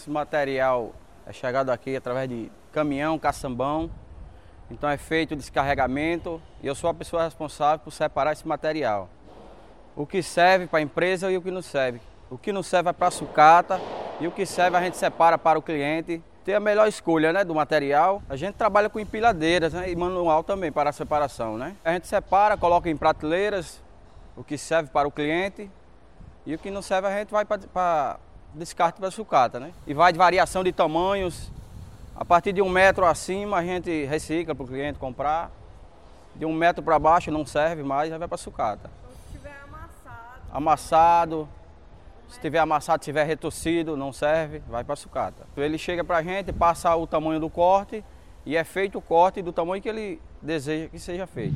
Esse material é chegado aqui através de caminhão, caçambão. Então é feito o descarregamento e eu sou a pessoa responsável por separar esse material. O que serve para a empresa e o que não serve. O que não serve é para a sucata e o que serve a gente separa para o cliente ter a melhor escolha né, do material. A gente trabalha com empilhadeiras né, e manual também para a separação. Né? A gente separa, coloca em prateleiras o que serve para o cliente e o que não serve a gente vai para descarte para sucata. Né? E vai de variação de tamanhos. A partir de um metro acima a gente recicla para o cliente comprar. De um metro para baixo não serve mais, já vai para sucata. Então, se tiver amassado. Amassado, se tiver amassado, tiver retorcido, não serve, vai para sucata. Ele chega para a gente, passa o tamanho do corte e é feito o corte do tamanho que ele deseja que seja feito.